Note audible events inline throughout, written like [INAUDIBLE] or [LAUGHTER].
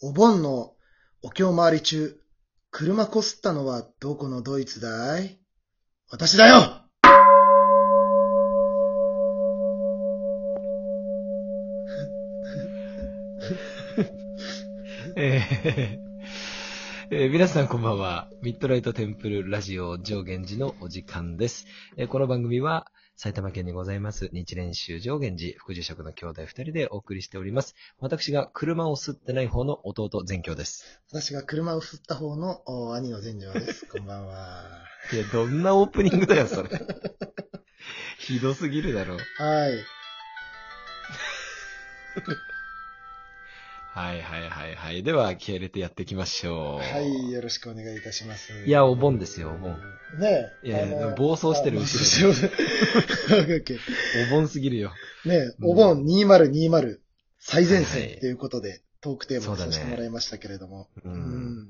お盆のお経回り中、車こすったのはどこのドイツだい？私だよえーえー皆さんこんばんは。ミッドライトテンプルラジオ上限寺のお時間です。えーこの番組は埼玉県にございます日蓮宗上限寺副住職の兄弟二人でお送りしております。私が車を吸ってない方の弟全教です。私が車を振った方のお兄の善城です。こんばんは。[LAUGHS] いや、どんなオープニングだよ、それ。[LAUGHS] ひどすぎるだろう。はい。はいはいはいはい。では、気合入れてやっていきましょう。はい、よろしくお願いいたします。いや、お盆ですよ、お盆。ねえ。いや暴走してるあ後ろ [LAUGHS] お盆すぎるよ。ねえ、うんお盆2020最前はい線ということで、トークテーマにさせてもらいましたけれども。う。うんん。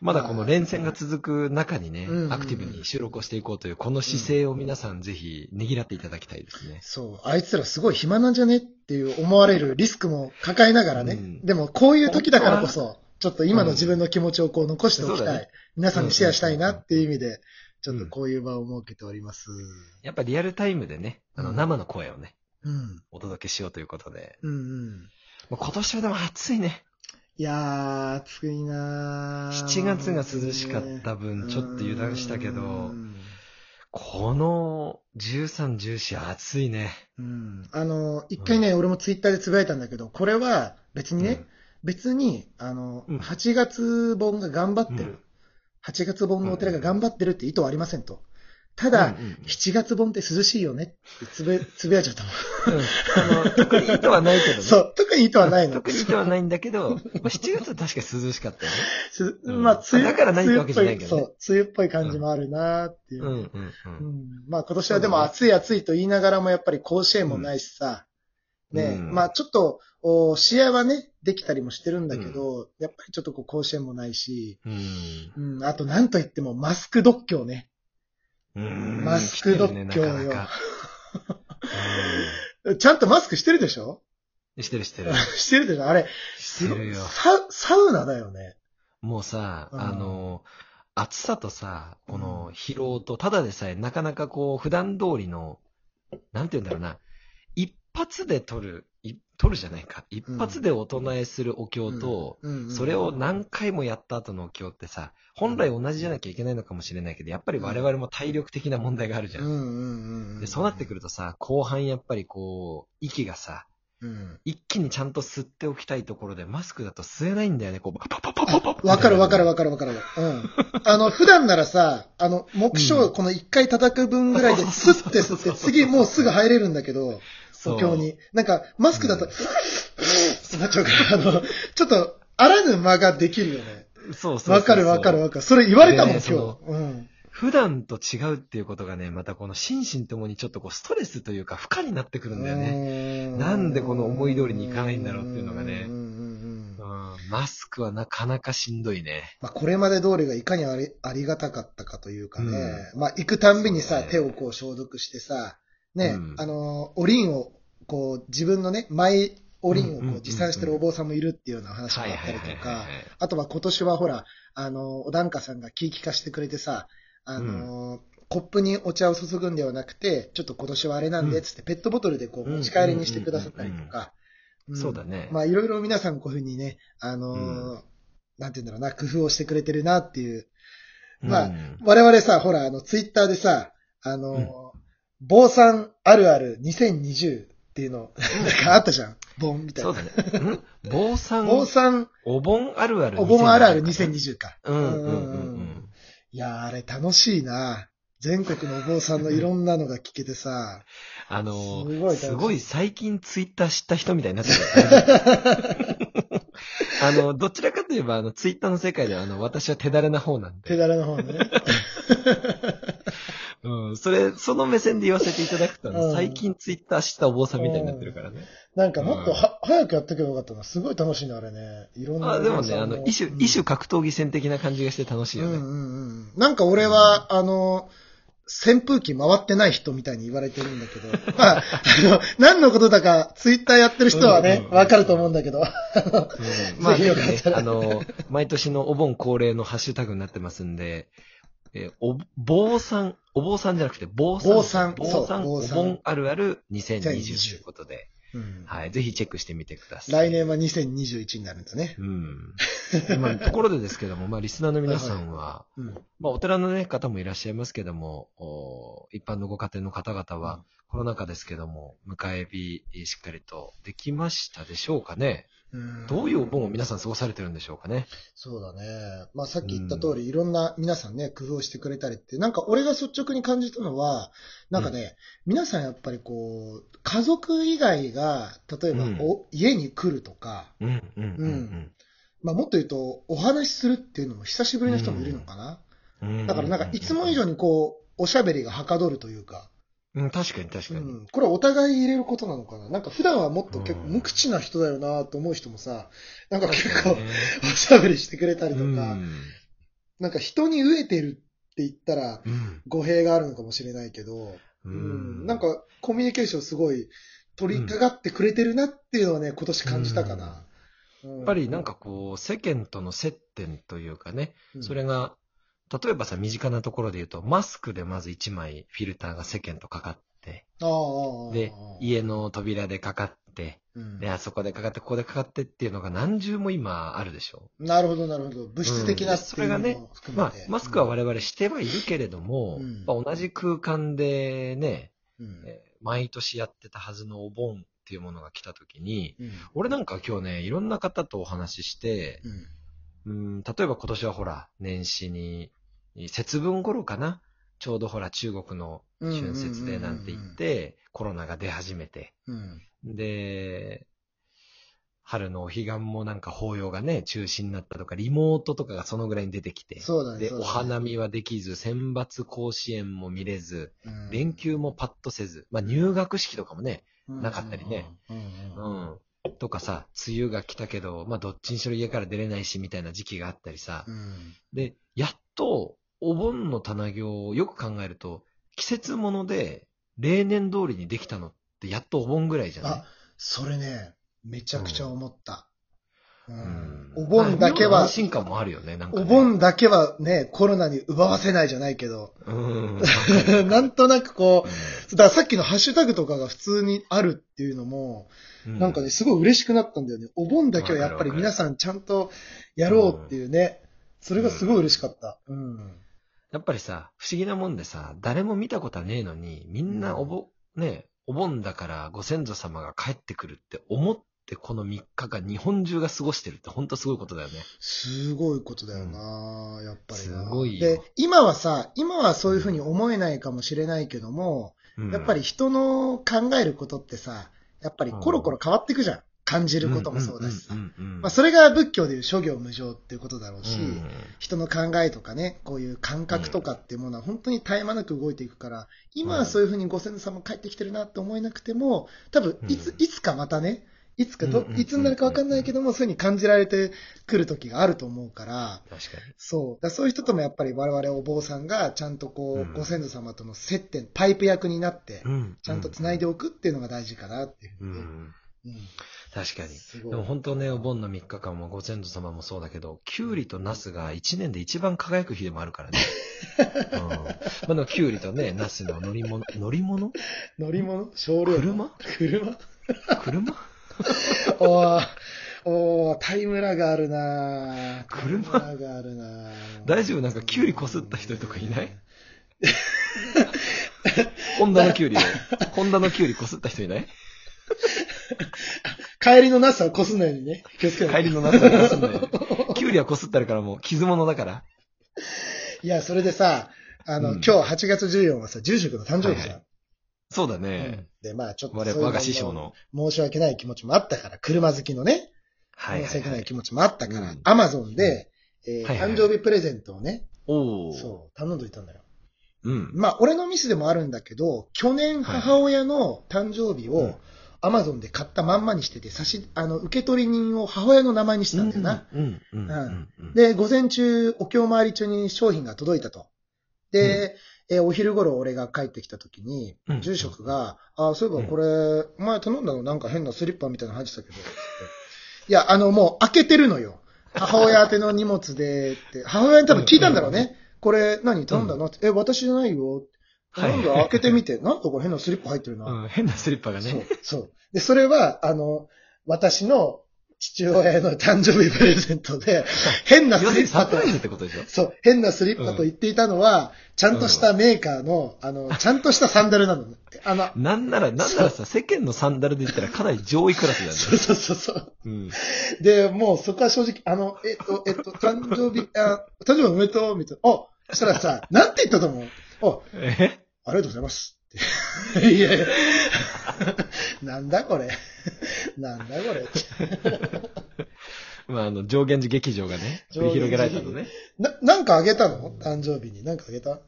まだこの連戦が続く中にねうん、アクティブに収録をしていこうという、この姿勢を皆さんぜひねぎらっていただきたいですね。そう、あいつらすごい暇なんじゃねっていう思われるリスクも抱えながらね。うんでもこういう時だからこそ、ちょっと今の自分の気持ちをこう残しておきたい。そうだね皆さんにシェアしたいなっていう意味で、ちょっとこういう場を設けております。やっぱリアルタイムでね、あのうん生の声をね、うん。お届けしようということで。うんうん。もう今年はでも暑いね。いやー、暑いなー。7月が涼しかった分、ちょっと油断したけうど、んこの13、14暑いね。うん。あの、一回ね、俺もツイッターでつぶやいたんだけど、これは別にね、うん。別に、あの、うん。8月本が頑張ってる、うん。8月本のお寺が頑張ってるって意図はありませんと。ただ、うんうん7月本って涼しいよねってつぶつぶやいちゃったの。うんあの、特に意図はないけどね。そう、特に意図はないの。特に意図はないんだけど、まあ7月は確か涼しかったよね。すうんまあ、梅雨だからないってわけじゃないけどねそう、梅雨っぽい感じもあるなっていう。うんうんううん。んまあ今年はでも暑い暑いと言いながらもやっぱり甲子園もないしさ、うんね、うんまあちょっと、お試合はね、できたりもしてるんだけど、やっぱりちょっとこう甲子園もないし、うんうん、あとなんといってもマスク独協ね。うん。マスク独来てる協よ [LAUGHS] ちゃんとマスクしてるでしょ？うんしてるしてる。[LAUGHS] してるでしょ？あれ、してるよ。ササウナだよね。もうさ、うん。あの、暑さとさ、この疲労と、ただでさえなかなかこう、普段通りの、なんて言うんだろうな、一発で取る、い取るじゃないか。一発でお唱えするお経と、それを何回もやった後のお経ってさ、本来同じじゃなきゃいけないのかもしれないけど、やっぱり我々も体力的な問題があるじゃ。うん。で、そうなってくるとさ、後半やっぱりこう、息がさ、うん。一気にちゃんと吸っておきたいところで、マスクだと吸えないんだよね、こう、パパパパパパパわかるわかるわかるわかる。うん。あの、普段ならさ、あの、目標、うんこの一回叩く分ぐらいで、スッて吸って、次もうすぐ入れるんだけど、そうに。なんか、マスクだと、[LAUGHS] ってなっちゃうから、あの、ちょっと、あらぬ間ができるよね。そうそうそうわかるわかるわかる。それ言われたもん、で今ね日。うん。普段と違うっていうことがね、またこの心身ともにちょっとこうストレスというか負荷になってくるんだよね。ねなんでこの思い通りにいかないんだろうっていうのがねうんうんうんうん、マスクはなかなかしんどいね。まあ、これまで通りがいかにありありがたかったかというかね、まあ、行くたんびにさ、ね手をこう消毒してさ、ね、うんあの、おりんを、こう、自分のね、マイおりんをこうんうんうんうんう持参してるお坊さんもいるっていうような話もあったりとか、あとは今年はほら、あの、お檀家さんが気利かしてくれてさ、あの、コップにお茶を注ぐんではなくて、ちょっと今年はあれなんで、つってペットボトルでこう持ち帰りにしてくださったりとか、んそうだね。まあいろいろ皆さんこういうふうにね、あのーうん。なんて言うんだろうな、工夫をしてくれてるなっていう。うん。まあ我々さ、ほら、あの、ツイッターでさ、あのー坊さんあるある2020っていうの、なんかあったじゃん。ボンみたいな。そうだね。ん坊さん、坊さん、お盆あるある。お盆あるある2020か。うんうんうんうん。いやー、あれ楽しいな。全国のお坊さんのいろんなのが聞けてさ。あのすごい楽しいすごい最近ツイッター知った人みたいになってる。[LAUGHS] あの、どちらかといえば、あの、ツイッターの世界では、あの、私は手だれな方なんで。手だれの方ね。うん、それ、その目線で言わせていただくと、最近ツイッター知ったお坊さんみたいになってるからね。なんかもっとは、早くやってけばよかったな。すごい楽しいな、あれね。いろんな。あでもね、あの、異種、異種か格闘技戦的な感じがして楽しいよね。うんうんうん。なんか俺は、あの、扇風機回ってない人みたいに言われてるんだけど、[LAUGHS] まあ、あの、何のことだか、ツイッターやってる人はね、わ、かると思うんだけど。うん、まあ、[LAUGHS] ぜひよかったら、ね、あの、毎年のお盆恒例のハッシュタグになってますんで、えー、お、坊さん、お坊さんじゃなくて、坊さん。坊さん。坊さん、お盆あるある2020ということで。うん、はい。ぜひチェックしてみてください。来年は2021になるんですね。うん。まあ、ところでですけども、まあ、リスナーの皆さんは、はいうん、まあ、お寺のね、方もいらっしゃいますけども、お一般のご家庭の方々は、コロナ禍ですけども、迎え日、しっかりとできましたでしょうかね。どういうお盆を皆さん過ごされてるんでしょうかね。そうだね。まあさっき言った通り、いろんな皆さんね、工夫してくれたりって、なんか俺が率直に感じたのは、なんかね、うん、皆さんやっぱりこう、家族以外が、例えばお、うん、家に来るとか、うん、うん、まあもっと言うと、お話しするっていうのも久しぶりの人もいるのかな。だからなんかいつも以上にこう、おしゃべりがはかどるというか、うん、確かに確かに。うん、これはお互い入れることなのかな？なんか普段はもっと結構無口な人だよなと思う人もさ、なんか結構、[LAUGHS] おしゃべりしてくれたりとか、うん、なんか人に飢えてるって言ったら、語弊があるのかもしれないけど、うん、なんかコミュニケーションすごい取り掛かってくれてるなっていうのはね、今年感じたかな。やっぱりなんかこう、世間との接点というかね、それが例えばさ、身近なところで言うと、マスクでまず1枚フィルターが世間とかかって、で、家の扉でかかって、うん、で、あそこでかかって、ここでかかってっていうのが何重も今あるでしょ？なるほど、なるほど。物質的な、うん、それがね、まあ、マスクは我々してはいるけれども、うん、まあ、同じ空間でね、うん。えー、毎年やってたはずのお盆っていうものが来た時に、俺なんか今日ね、いろんな方とお話しして、うん、例えば今年はほら、年始に節分頃かな？ちょうどほら中国の春節でなんて言って、コロナが出始めて、うん、で、春のお彼岸もなんか法要がね、中止になったとか、リモートとかがそのぐらいに出てきて。で、お花見はできず、選抜甲子園も見れず、うん、連休もパッとせず、まあ入学式とかもね、なかったりね、うん。とかさ、梅雨が来たけど、まあどっちにしろ家から出れないしみたいな時期があったりさ、うん、で、やっとお盆の棚行をよく考えると、季節物で例年通りにできたのってやっとお盆ぐらいじゃない？あ、それね、めちゃくちゃ思った。うん、お盆だけは、安心感もあるよね、なんか、ね、お盆だけはね、コロナに奪わせないじゃないけど。うん。[LAUGHS] なんとなくこう、ださっきのハッシュタグとかが普通にあるっていうのも、うん、なんかね、すごい嬉しくなったんだよね。お盆だけはやっぱり皆さんちゃんとやろうっていうね。それがすごい嬉しかった。うん。やっぱりさ、不思議なもんでさ、誰も見たことはねえのに、みんなおぼ、ね、お盆だからご先祖様が帰ってくるって思ってこの3日間日本中が過ごしてるって本当すごいことだよね。すごいことだよな、うん、やっぱりすごいで、今はさ、今はそういうふうに思えないかもしれないけども、うん、やっぱり人の考えることってさ、やっぱりコロコロ変わっていくじゃん。感じることもそうだし。さ。まあそれが仏教でいう諸行無常っていうことだろうし、うん、人の考えとかね、こういう感覚とかっていうものは本当に絶え間なく動いていくから、今はそういうふうにご先祖様帰ってきてるなって思えなくても、多分いつ、いつかまたね、いつかど、いつになるかわかんないけども、そういうふうに感じられてくる時があると思うから、確かに。そう。だそういう人ともやっぱり我々お坊さんがちゃんとこう、うん、ご先祖様との接点、パイプ役になって、ちゃんと繋いでおくっていうのが大事かなっていうふうに、ね、うん確かに。でも本当ね、お盆の3日間もご先祖様もそうだけど、キュウリとナスが1年で一番輝く日でもあるからね。[LAUGHS] うん。まあでもキュウリとね、ナスの乗り物、乗り物？乗り物？少量車？車？車？[LAUGHS] おー、おー、タイムラがあるな車？があるな大丈夫？なんかキュウリこすった人とかいない？[LAUGHS] ホンダのキュウリを、ホンダのキュウリこすった人いない？帰りのナスはこすんないようにね。気をつけ帰りのナスはこすんないように。キュウリはこすってあるからもう傷物だから。いや、それでさ、あの、うん今日8月14はさ、住職の誕生日じゃん。そうだね。で、まあちょっと我々我が師匠の。申し訳ない気持ちもあったから、車好きのね、はい申し訳ない気持ちもあったから、アマゾンで、えー誕生日プレゼントをね、おそう、頼んどいたんだよ。う。ん。まあ、俺のミスでもあるんだけど、去年母親の誕生日をアマゾンで買ったまんまにしてて、差し、あの、受取人を母親の名前にしてたんだよな。うん。うん。で、午前中、お経回り中に商品が届いたと。で、えーお昼頃俺が帰ってきた時にうん、住職が、あ、そういえばこれ、前頼んだの？なんか変なスリッパみたいなの入ってたけど、いや、あの、もう開けてるのよ。母親宛ての荷物でって、母親に多分聞いたんだろうね。これ何頼んだの？って、え、私じゃないよ。頼んだ？開けてみて、なんかこれ変なスリッパ入ってるな。うん、変なスリッパがそうね。、そう。で、それは、あの、私の父親への誕生日プレゼントで、変なスリッパとにサプラ、イズってことでしょ？そう、変なスリッパと言っていたのは、ちゃんとしたメーカーの、あの、ちゃんとしたサンダルなの。あの、なんなら、なんならさ、世間のサンダルで言ったらかなり上位クラスだよね。そうそうそうそう。うん。で、もうそこは正直、あの、えっと、えっと、誕生日、あ、誕生日おめでとう、みたいな。あ、そしたらさ、なんて言ったと思う？あ、え？ありがとうございます。[LAUGHS] いやいや。なんだこれ。なんだこれ。[LAUGHS] まあ、あの、上限寺劇場がね、繰り広げられたのね。な、なんかあげたの？誕生日に。なんかあげた？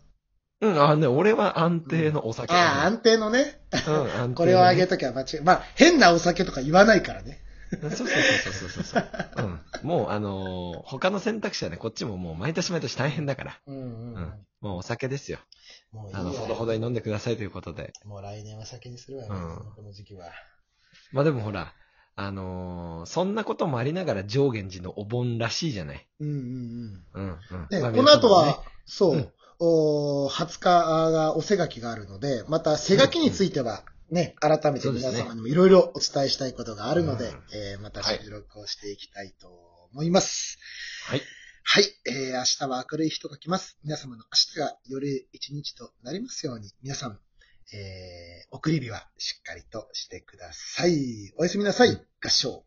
うん、あね、俺は安定のお酒。ああ、安定のね。うん、安定のね [LAUGHS] これをあげときゃ間違い。まあ、変なお酒とか言わないからね。そうそうそうそうそうそう。うん。もう、あのー他の選択肢はね、こっちももう毎年毎年大変だから。うんうんうん。もうお酒ですよ。もういいあの、やほどほどに飲んでくださいということで。もう来年は酒にするわね、うんこの時期は。まあでもほら、あのーそんなこともありながら上限寺のお盆らしいじゃない。うんうんうん。うん、うん。ね、まあこの後は、そう、うんお20日がおせ書きがあるので、また、せ書きについては、ね、改めて皆様にもいろいろお伝えしたいことがあるので、うんえーまた収録をしていきたいと思います。はい。はい、えー、明日は明るい日と書きます。皆様の明日がより一日となりますように、皆さん、えー、送り火はしっかりとしてください。おやすみなさい、合唱。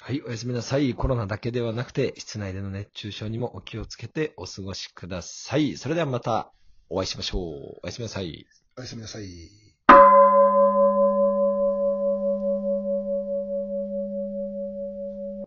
はい、おやすみなさい。コロナだけではなくて、室内での熱中症にもお気をつけてお過ごしください。それではまたお会いしましょう。おやすみなさい。おやすみなさい。